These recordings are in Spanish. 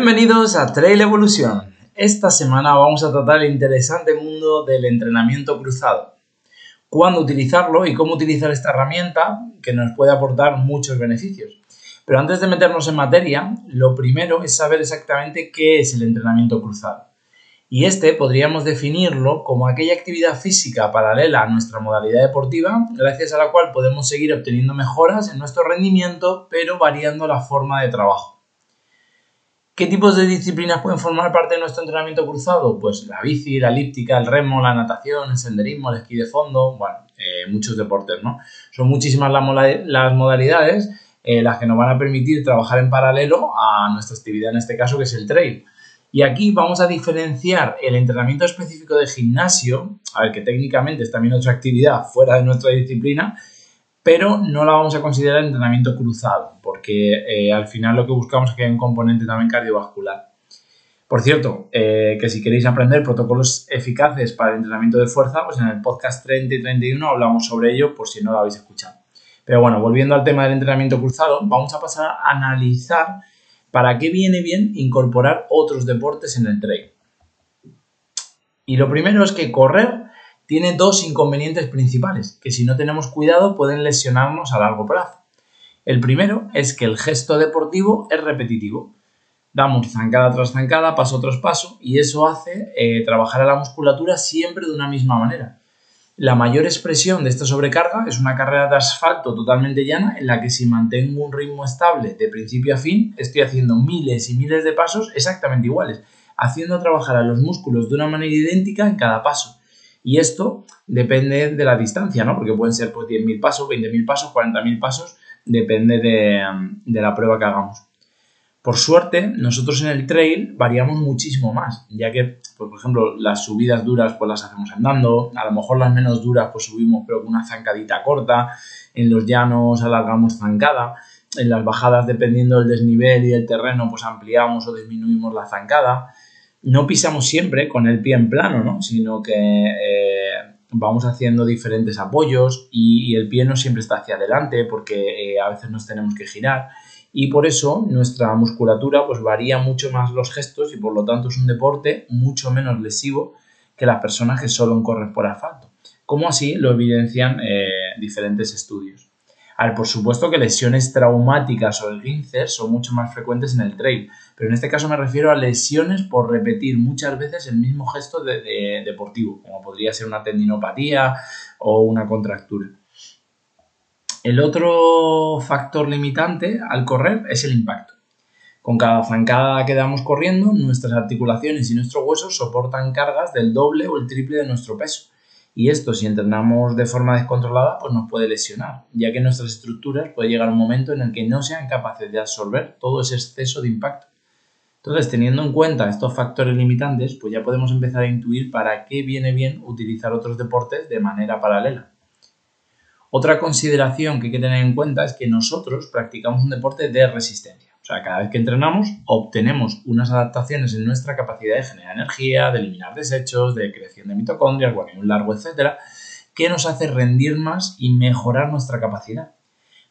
Bienvenidos a Trail Evolución. Esta semana vamos a tratar el interesante mundo del entrenamiento cruzado. Cuándo utilizarlo y cómo utilizar esta herramienta que nos puede aportar muchos beneficios. Pero antes de meternos en materia, lo primero es saber exactamente qué es el entrenamiento cruzado. Y este podríamos definirlo como aquella actividad física paralela a nuestra modalidad deportiva, gracias a la cual podemos seguir obteniendo mejoras en nuestro rendimiento, pero variando la forma de trabajo. ¿Qué tipos de disciplinas pueden formar parte de nuestro entrenamiento cruzado? Pues la bici, la elíptica, el remo, la natación, el senderismo, el esquí de fondo, bueno, eh, muchos deportes, ¿no? Son muchísimas las, modalidades eh, las que nos van a permitir trabajar en paralelo a nuestra actividad, en este caso, que es el trail. Y aquí vamos a diferenciar el entrenamiento específico de gimnasio, a ver que técnicamente es también otra actividad fuera de nuestra disciplina, pero no la vamos a considerar entrenamiento cruzado, porque eh, al final lo que buscamos es que haya un componente también cardiovascular. Por cierto, eh, que si queréis aprender protocolos eficaces para el entrenamiento de fuerza, pues en el podcast 30 y 31 hablamos sobre ello por si no lo habéis escuchado. Pero bueno, volviendo al tema del entrenamiento cruzado, vamos a pasar a analizar para qué viene bien incorporar otros deportes en el trail. Y lo primero es que correr tiene dos inconvenientes principales que si no tenemos cuidado pueden lesionarnos a largo plazo. El primero es que el gesto deportivo es repetitivo. Damos zancada tras zancada, paso tras paso, y eso hace eh, trabajar a la musculatura siempre de una misma manera. La mayor expresión de esta sobrecarga es una carrera de asfalto totalmente llana en la que si mantengo un ritmo estable de principio a fin, estoy haciendo miles y miles de pasos exactamente iguales, haciendo trabajar a los músculos de una manera idéntica en cada paso. Y esto depende de la distancia, ¿no? Porque pueden ser pues 10.000 pasos, 20.000 pasos, 40.000 pasos, depende de, la prueba que hagamos. Por suerte, nosotros en el trail variamos muchísimo más, ya que, pues, por ejemplo, las subidas duras pues las hacemos andando, a lo mejor las menos duras pues subimos pero con una zancadita corta, en los llanos alargamos zancada, en las bajadas dependiendo del desnivel y del terreno pues ampliamos o disminuimos la zancada no pisamos siempre con el pie en plano, ¿no? sino que eh, vamos haciendo diferentes apoyos y, el pie no siempre está hacia adelante porque eh, a veces nos tenemos que girar y por eso nuestra musculatura pues varía mucho más los gestos y por lo tanto es un deporte mucho menos lesivo que las personas que solo corren por asfalto, como así lo evidencian eh, diferentes estudios. A por supuesto que lesiones traumáticas o esguinces son mucho más frecuentes en el trail, pero en este caso me refiero a lesiones por repetir muchas veces el mismo gesto de, deportivo, como podría ser una tendinopatía o una contractura. El otro factor limitante al correr es el impacto. Con cada zancada que damos corriendo, nuestras articulaciones y nuestros huesos soportan cargas del doble o el triple de nuestro peso y esto, si entrenamos de forma descontrolada, pues nos puede lesionar, ya que nuestras estructuras puede llegar un momento en el que no sean capaces de absorber todo ese exceso de impacto. Entonces, teniendo en cuenta estos factores limitantes, pues ya podemos empezar a intuir para qué viene bien utilizar otros deportes de manera paralela. Otra consideración que hay que tener en cuenta es que nosotros practicamos un deporte de resistencia. O sea, cada vez que entrenamos obtenemos unas adaptaciones en nuestra capacidad de generar energía, de eliminar desechos, de creación de mitocondrias, un largo, etcétera, que nos hace rendir más y mejorar nuestra capacidad.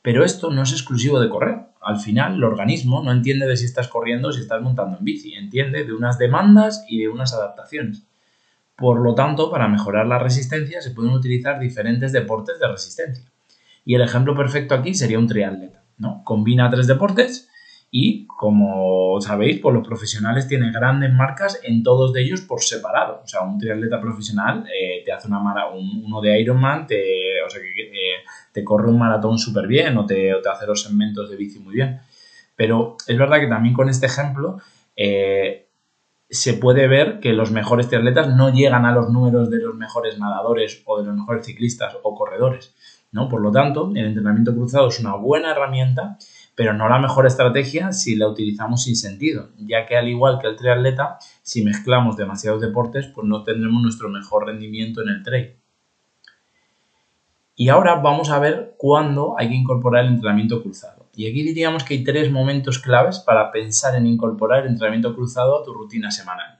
Pero esto no es exclusivo de correr. Al final, el organismo no entiende de si estás corriendo o si estás montando en bici, entiende de unas demandas y de unas adaptaciones. Por lo tanto, para mejorar la resistencia se pueden utilizar diferentes deportes de resistencia. Y el ejemplo perfecto aquí sería un triatleta. ¿no? Combina tres deportes y como sabéis, pues los profesionales tienen grandes marcas en todos de ellos por separado. O sea, un triatleta profesional eh, te hace una uno de Ironman, te, o sea, que, eh, te corre un maratón súper bien o te, te, hace los segmentos de bici muy bien. Pero es verdad que también con este ejemplo eh, se puede ver que los mejores triatletas no llegan a los números de los mejores nadadores o de los mejores ciclistas o corredores. ¿no? Por lo tanto, el entrenamiento cruzado es una buena herramienta pero no la mejor estrategia si la utilizamos sin sentido, ya que al igual que el triatleta, si mezclamos demasiados deportes, pues no tendremos nuestro mejor rendimiento en el trail. Y ahora vamos a ver cuándo hay que incorporar el entrenamiento cruzado. Y aquí diríamos que hay tres momentos claves para pensar en incorporar el entrenamiento cruzado a tu rutina semanal.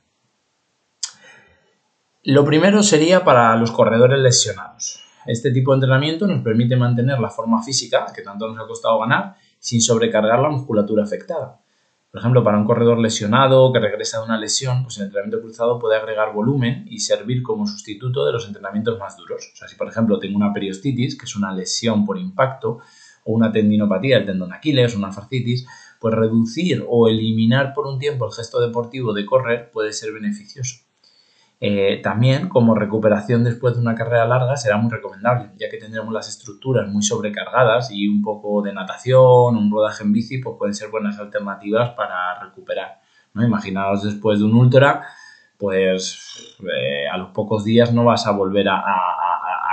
Lo primero sería para los corredores lesionados. Este tipo de entrenamiento nos permite mantener la forma física que tanto nos ha costado ganar sin sobrecargar la musculatura afectada. Por ejemplo, para un corredor lesionado que regresa de una lesión, pues el entrenamiento cruzado puede agregar volumen y servir como sustituto de los entrenamientos más duros. O sea, si por ejemplo tengo una periostitis, que es una lesión por impacto, o una tendinopatía del tendón Aquiles, una fascitis, pues reducir o eliminar por un tiempo el gesto deportivo de correr puede ser beneficioso. Eh, también como recuperación después de una carrera larga será muy recomendable, ya que tendremos las estructuras muy sobrecargadas y un poco de natación, un rodaje en bici, pues pueden ser buenas alternativas para recuperar. ¿no? Imaginaos después de un ultra, pues eh, a los pocos días no vas a volver a,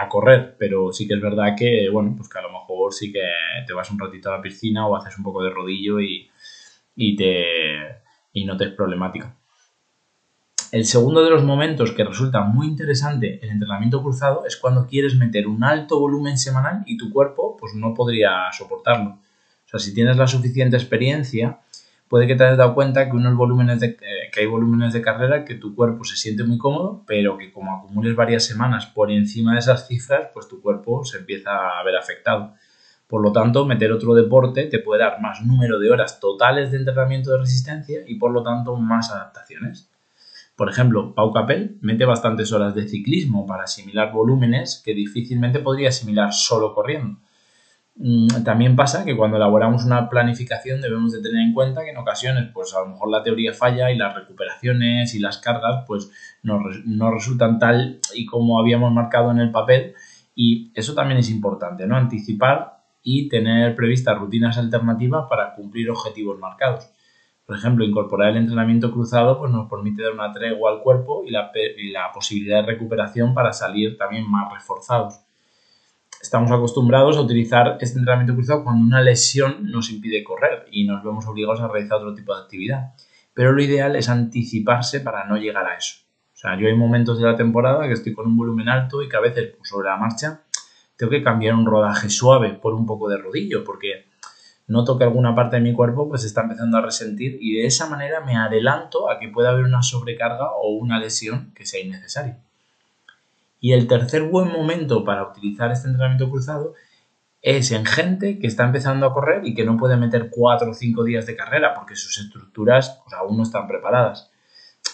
correr, pero sí que es verdad que, bueno, pues que a lo mejor sí que te vas un ratito a la piscina o haces un poco de rodillo y, y, te, y no te es problemático. El segundo de los momentos que resulta muy interesante el entrenamiento cruzado es cuando quieres meter un alto volumen semanal y tu cuerpo pues no podría soportarlo. O sea, si tienes la suficiente experiencia, puede que te hayas dado cuenta que unos volúmenes de, eh, que hay volúmenes de carrera que tu cuerpo se siente muy cómodo, pero que como acumules varias semanas por encima de esas cifras, pues tu cuerpo se empieza a ver afectado. Por lo tanto, meter otro deporte te puede dar más número de horas totales de entrenamiento de resistencia y por lo tanto más adaptaciones. Por ejemplo, Pau Capel mete bastantes horas de ciclismo para asimilar volúmenes que difícilmente podría asimilar solo corriendo. Mm, también pasa que cuando elaboramos una planificación debemos de tener en cuenta que en ocasiones pues a lo mejor la teoría falla y las recuperaciones y las cargas pues no, no resultan tal y como habíamos marcado en el papel y eso también es importante, ¿no? Anticipar y tener previstas rutinas alternativas para cumplir objetivos marcados. Por ejemplo, incorporar el entrenamiento cruzado pues nos permite dar una tregua al cuerpo y la, posibilidad de recuperación para salir también más reforzados. Estamos acostumbrados a utilizar este entrenamiento cruzado cuando una lesión nos impide correr y nos vemos obligados a realizar otro tipo de actividad. Pero lo ideal es anticiparse para no llegar a eso. O sea, yo hay momentos de la temporada que estoy con un volumen alto y que a veces pues, sobre la marcha tengo que cambiar un rodaje suave por un poco de rodillo porque noto que alguna parte de mi cuerpo pues está empezando a resentir y de esa manera me adelanto a que pueda haber una sobrecarga o una lesión que sea innecesaria. Y el tercer buen momento para utilizar este entrenamiento cruzado es en gente que está empezando a correr y que no puede meter 4 o 5 días de carrera porque sus estructuras aún no están preparadas.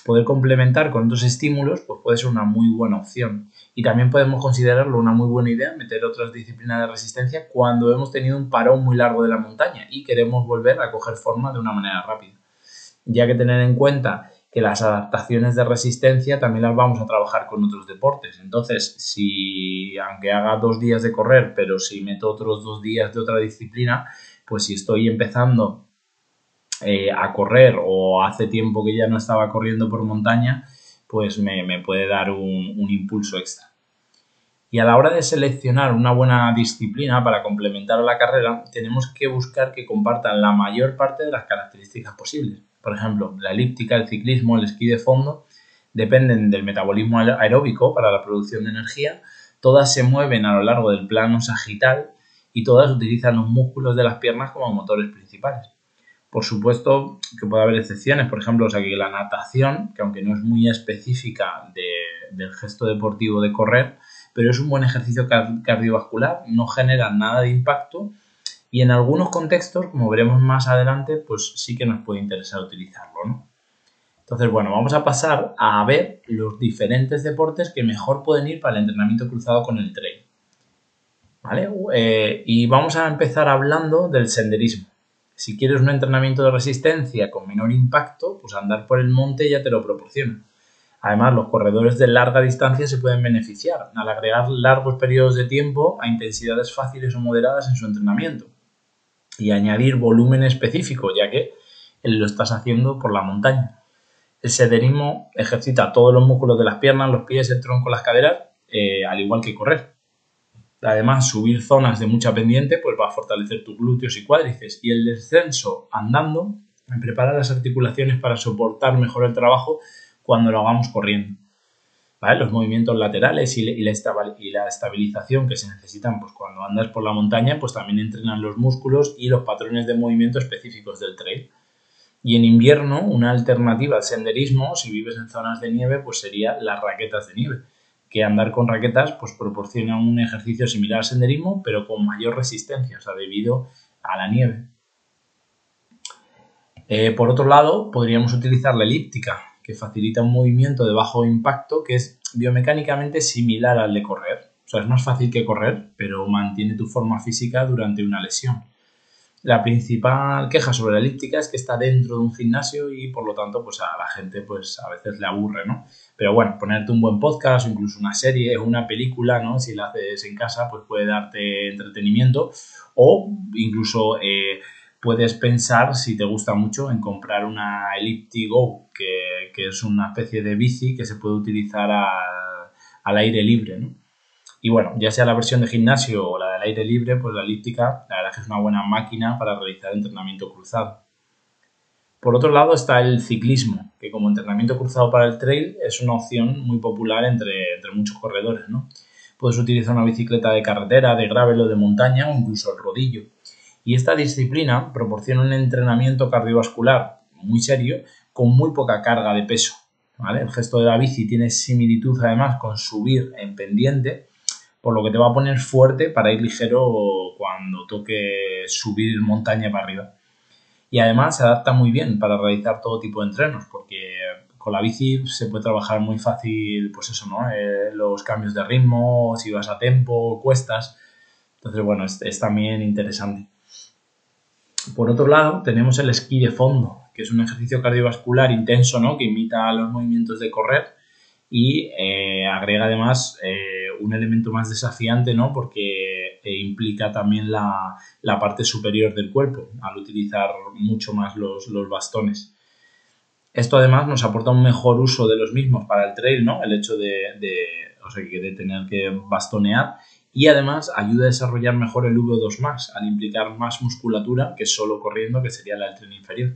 Poder complementar con otros estímulos pues, puede ser una muy buena opción. Y también podemos considerarlo una muy buena idea meter otras disciplinas de resistencia cuando hemos tenido un parón muy largo de la montaña y queremos volver a coger forma de una manera rápida. Ya que tener en cuenta que las adaptaciones de resistencia también las vamos a trabajar con otros deportes. Entonces, si aunque haga dos días de correr, pero si meto otros dos días de otra disciplina, pues si estoy empezando eh, a correr o hace tiempo que ya no estaba corriendo por montaña, pues me, puede dar un, impulso extra. Y a la hora de seleccionar una buena disciplina para complementar a la carrera, tenemos que buscar que compartan la mayor parte de las características posibles. Por ejemplo, la elíptica, el ciclismo, el esquí de fondo dependen del metabolismo aeróbico para la producción de energía, todas se mueven a lo largo del plano sagital y todas utilizan los músculos de las piernas como motores principales. Por supuesto que puede haber excepciones, por ejemplo, o sea, que la natación, que aunque no es muy específica del gesto deportivo de correr, pero es un buen ejercicio cardiovascular, no genera nada de impacto y en algunos contextos, como veremos más adelante, pues sí que nos puede interesar utilizarlo, ¿no? Entonces, bueno, vamos a pasar a ver los diferentes deportes que mejor pueden ir para el entrenamiento cruzado con el trail. ¿Vale? Eh, y vamos a empezar hablando del senderismo. Si quieres un entrenamiento de resistencia con menor impacto, pues andar por el monte ya te lo proporciona. Además, los corredores de larga distancia se pueden beneficiar al agregar largos periodos de tiempo a intensidades fáciles o moderadas en su entrenamiento y añadir volumen específico, ya que lo estás haciendo por la montaña. El sederismo ejercita todos los músculos de las piernas, los pies, el tronco, las caderas, eh, al igual que correr. Además, subir zonas de mucha pendiente pues va a fortalecer tus glúteos y cuádriceps y el descenso andando prepara las articulaciones para soportar mejor el trabajo cuando lo hagamos corriendo. Los movimientos laterales y, la, estabilización que se necesitan pues, cuando andas por la montaña pues también entrenan los músculos y los patrones de movimiento específicos del trail. Y en invierno, una alternativa al senderismo, si vives en zonas de nieve, pues sería las raquetas de nieve que andar con raquetas pues proporciona un ejercicio similar al senderismo, pero con mayor resistencia, o sea, debido a la nieve. Eh, por otro lado, podríamos utilizar la elíptica, que facilita un movimiento de bajo impacto que es biomecánicamente similar al de correr. O sea, es más fácil que correr, pero mantiene tu forma física durante una lesión. La principal queja sobre la elíptica es que está dentro de un gimnasio y por lo tanto pues a la gente pues a veces le aburre, ¿no? Pero bueno, ponerte un buen podcast o incluso una serie o una película, ¿no? Si la haces en casa pues puede darte entretenimiento o incluso eh, puedes pensar si te gusta mucho en comprar una Elliptigo que, que es una especie de bici que se puede utilizar al aire libre, ¿no? Y bueno, ya sea la versión de gimnasio o la del aire libre, pues la elíptica, la verdad es que es una buena máquina para realizar entrenamiento cruzado. Por otro lado está el ciclismo, que como entrenamiento cruzado para el trail es una opción muy popular entre, muchos corredores, ¿no? Puedes utilizar una bicicleta de carretera, de gravel o de montaña o incluso el rodillo. Y esta disciplina proporciona un entrenamiento cardiovascular muy serio con muy poca carga de peso. El gesto de la bici tiene similitud además con subir en pendiente por lo que te va a poner fuerte para ir ligero cuando toque subir montaña para arriba. Y además se adapta muy bien para realizar todo tipo de entrenos, porque con la bici se puede trabajar muy fácil, pues eso, ¿no? Eh, los cambios de ritmo, si vas a tempo, cuestas. Entonces, bueno, es, es también interesante. Por otro lado, tenemos el esquí de fondo, que es un ejercicio cardiovascular intenso, ¿no? Que imita los movimientos de correr y eh, agrega además eh, un elemento más desafiante, ¿no? Porque eh, implica también la, parte superior del cuerpo al utilizar mucho más los, bastones. Esto además nos aporta un mejor uso de los mismos para el trail, ¿no? El hecho de, o sea, de tener que bastonear y además ayuda a desarrollar mejor el V2 más al implicar más musculatura que solo corriendo, que sería la del tren inferior.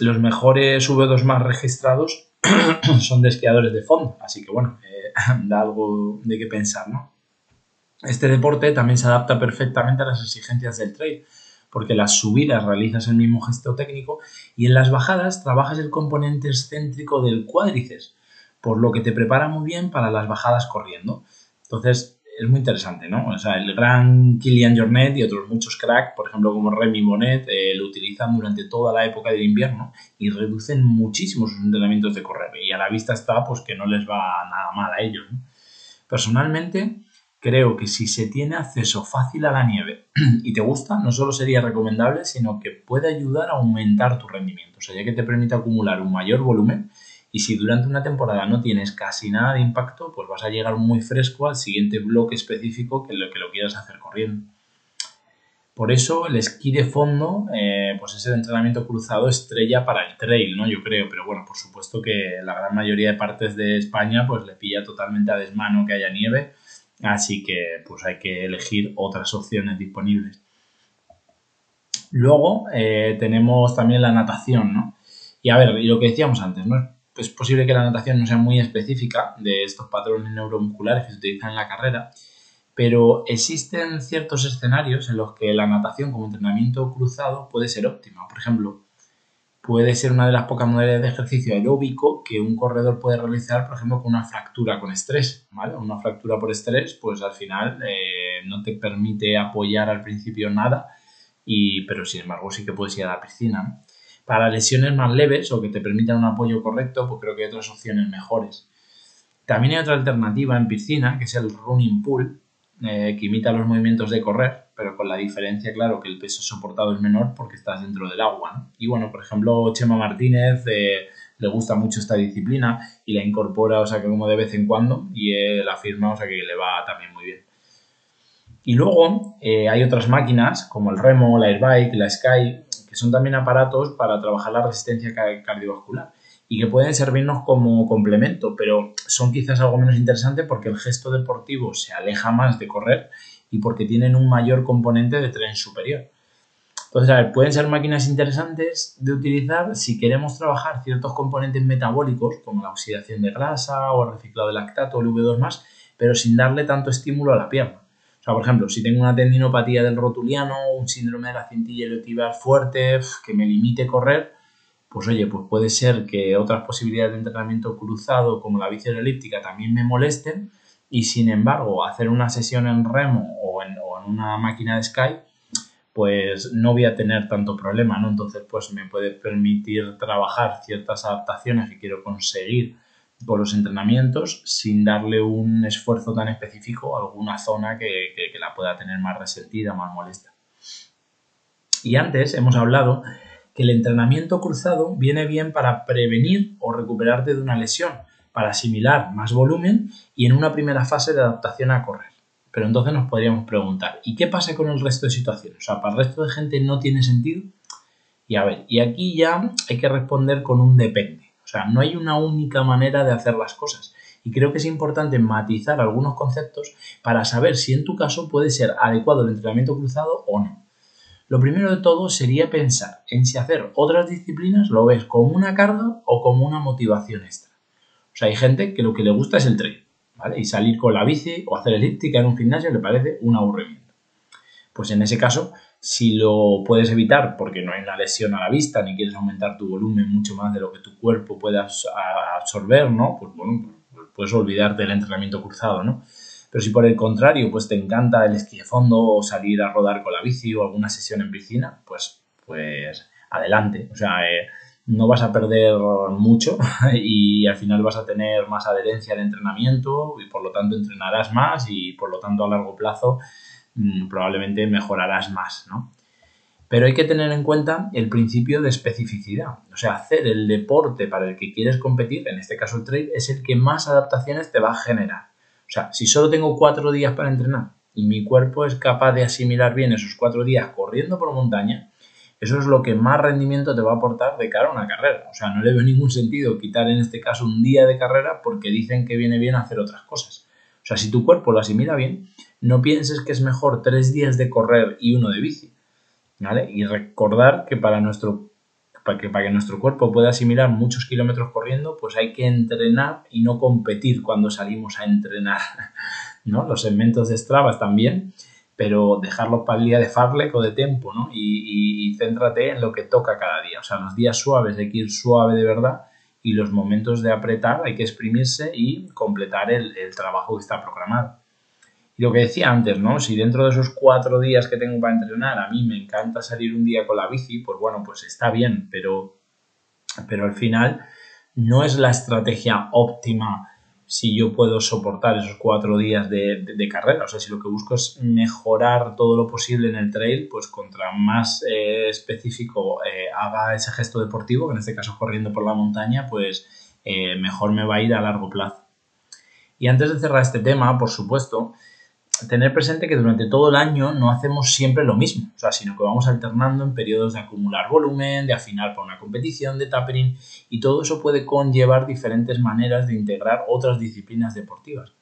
Los mejores V2 más registrados son de esquiadores de fondo, así que bueno, eh, da algo de qué pensar, ¿no? Este deporte también se adapta perfectamente a las exigencias del trail, porque las subidas realizas el mismo gesto técnico y en las bajadas trabajas el componente excéntrico del cuádriceps, por lo que te prepara muy bien para las bajadas corriendo. Entonces, es muy interesante, ¿no? O sea, el gran Kilian Jornet y otros muchos cracks, por ejemplo, como Remy Monet, eh, lo utilizan durante toda la época del invierno y reducen muchísimo sus entrenamientos de correr. Y a la vista está, pues, que no les va nada mal a ellos, ¿no? Personalmente, creo que si se tiene acceso fácil a la nieve y te gusta, no solo sería recomendable, sino que puede ayudar a aumentar tu rendimiento. O sea, ya que te permite acumular un mayor volumen y si durante una temporada no tienes casi nada de impacto, pues vas a llegar muy fresco al siguiente bloque específico que lo que lo quieras hacer corriendo. Por eso el esquí de fondo, eh, pues es el entrenamiento cruzado estrella para el trail, ¿no? Yo creo, pero bueno, por supuesto que la gran mayoría de partes de España pues le pilla totalmente a desmano que haya nieve, así que pues hay que elegir otras opciones disponibles. Luego eh, tenemos también la natación, ¿no? Y a ver, y lo que decíamos antes, ¿no? Es posible que la natación no sea muy específica de estos patrones neuromusculares que se utilizan en la carrera, pero existen ciertos escenarios en los que la natación como entrenamiento cruzado puede ser óptima. Por ejemplo, puede ser una de las pocas modalidades de ejercicio aeróbico que un corredor puede realizar, por ejemplo, con una fractura con estrés. ¿vale? Una fractura por estrés, pues al final eh, no te permite apoyar al principio nada, y, pero sin embargo sí que puedes ir a la piscina. Para lesiones más leves o que te permitan un apoyo correcto, pues creo que hay otras opciones mejores. También hay otra alternativa en piscina, que es el running pool, eh, que imita los movimientos de correr, pero con la diferencia, claro, que el peso soportado es menor porque estás dentro del agua. Y bueno, por ejemplo, Chema Martínez eh, le gusta mucho esta disciplina y la incorpora, o sea, que como de vez en cuando, y él afirma, o sea, que le va también muy bien. Y luego eh, hay otras máquinas como el remo, la airbike, la sky, que son también aparatos para trabajar la resistencia cardiovascular y que pueden servirnos como complemento, pero son quizás algo menos interesante porque el gesto deportivo se aleja más de correr y porque tienen un mayor componente de tren superior. Entonces, a ver, pueden ser máquinas interesantes de utilizar si queremos trabajar ciertos componentes metabólicos, como la oxidación de grasa o el reciclado de lactato o el V2+, pero sin darle tanto estímulo a la pierna por ejemplo, si tengo una tendinopatía del rotuliano, un síndrome de la cintilla iliotibial fuerte que me limite correr, pues oye, pues puede ser que otras posibilidades de entrenamiento cruzado como la bici elíptica también me molesten y sin embargo hacer una sesión en remo o en, una máquina de Sky pues no voy a tener tanto problema, ¿no? Entonces, pues me puede permitir trabajar ciertas adaptaciones que quiero conseguir por los entrenamientos sin darle un esfuerzo tan específico a alguna zona que, que la pueda tener más resentida, más molesta. Y antes hemos hablado que el entrenamiento cruzado viene bien para prevenir o recuperarte de una lesión, para asimilar más volumen y en una primera fase de adaptación a correr. Pero entonces nos podríamos preguntar, ¿y qué pasa con el resto de situaciones? O sea, ¿para el resto de gente no tiene sentido? Y a ver, y aquí ya hay que responder con un depende. O sea, no hay una única manera de hacer las cosas. Y creo que es importante matizar algunos conceptos para saber si en tu caso puede ser adecuado el entrenamiento cruzado o no. Lo primero de todo sería pensar en si hacer otras disciplinas lo ves como una carga o como una motivación extra. O sea, hay gente que lo que le gusta es el trail, ¿vale? Y salir con la bici o hacer elíptica en un gimnasio le parece un aburrimiento. Pues en ese caso, si lo puedes evitar porque no hay una lesión a la vista ni quieres aumentar tu volumen mucho más de lo que tu cuerpo pueda absorber, ¿no? Pues bueno, puedes olvidarte del entrenamiento cruzado, ¿no? Pero si por el contrario, pues te encanta el esquí de fondo o salir a rodar con la bici o alguna sesión en piscina, pues, pues adelante. O sea, eh, no vas a perder mucho y al final vas a tener más adherencia al entrenamiento y por lo tanto entrenarás más y por lo tanto a largo plazo probablemente mejorarás más, ¿no? Pero hay que tener en cuenta el principio de especificidad. O sea, hacer el deporte para el que quieres competir, en este caso el trail, es el que más adaptaciones te va a generar. O sea, si solo tengo cuatro días para entrenar y mi cuerpo es capaz de asimilar bien esos cuatro días corriendo por montaña, eso es lo que más rendimiento te va a aportar de cara a una carrera. O sea, no le veo ningún sentido quitar en este caso un día de carrera porque dicen que viene bien hacer otras cosas. Sea, si tu cuerpo lo asimila bien, no pienses que es mejor tres días de correr y uno de bici. ¿Vale? Y recordar que para nuestro para que, para que nuestro cuerpo pueda asimilar muchos kilómetros corriendo, pues hay que entrenar y no competir cuando salimos a entrenar. ¿no? Los segmentos de Strava también, pero dejarlos para el día de Farlek o de Tempo, ¿no? Y, y, céntrate en lo que toca cada día. O sea, los días suaves hay que ir suave de verdad y los momentos de apretar hay que exprimirse y completar el, el trabajo que está programado. Y lo que decía antes, ¿no? Si dentro de esos cuatro días que tengo para entrenar a mí me encanta salir un día con la bici, pues bueno, pues está bien, pero, pero al final no es la estrategia óptima si yo puedo soportar esos cuatro días de, carrera. O sea, si lo que busco es mejorar todo lo posible en el trail, pues contra más eh, específico eh, haga ese gesto deportivo, que en este caso corriendo por la montaña, pues eh, mejor me va a ir a largo plazo. Y antes de cerrar este tema, por supuesto, tener presente que durante todo el año no hacemos siempre lo mismo, o sea, sino que vamos alternando en periodos de acumular volumen, de afinar para una competición, de tapering, y todo eso puede conllevar diferentes maneras de integrar otras disciplinas deportivas.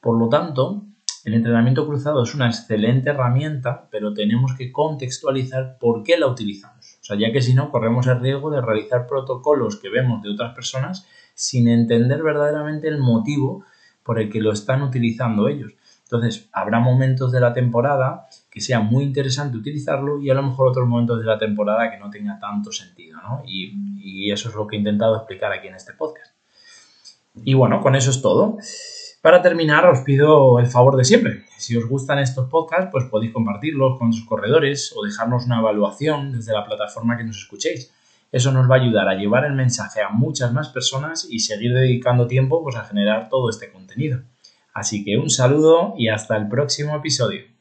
Por lo tanto, el entrenamiento cruzado es una excelente herramienta, pero tenemos que contextualizar por qué la utilizamos. O sea, ya que si no, corremos el riesgo de realizar protocolos que vemos de otras personas sin entender verdaderamente el motivo por el que lo están utilizando ellos. Entonces, habrá momentos de la temporada que sea muy interesante utilizarlo y a lo mejor otros momentos de la temporada que no tenga tanto sentido, ¿no? Y, eso es lo que he intentado explicar aquí en este podcast. Y bueno, con eso es todo. Para terminar, os pido el favor de siempre. Si os gustan estos podcasts, pues podéis compartirlos con sus corredores o dejarnos una evaluación desde la plataforma que nos escuchéis. Eso nos va a ayudar a llevar el mensaje a muchas más personas y seguir dedicando tiempo pues, a generar todo este contenido. Así que un saludo y hasta el próximo episodio.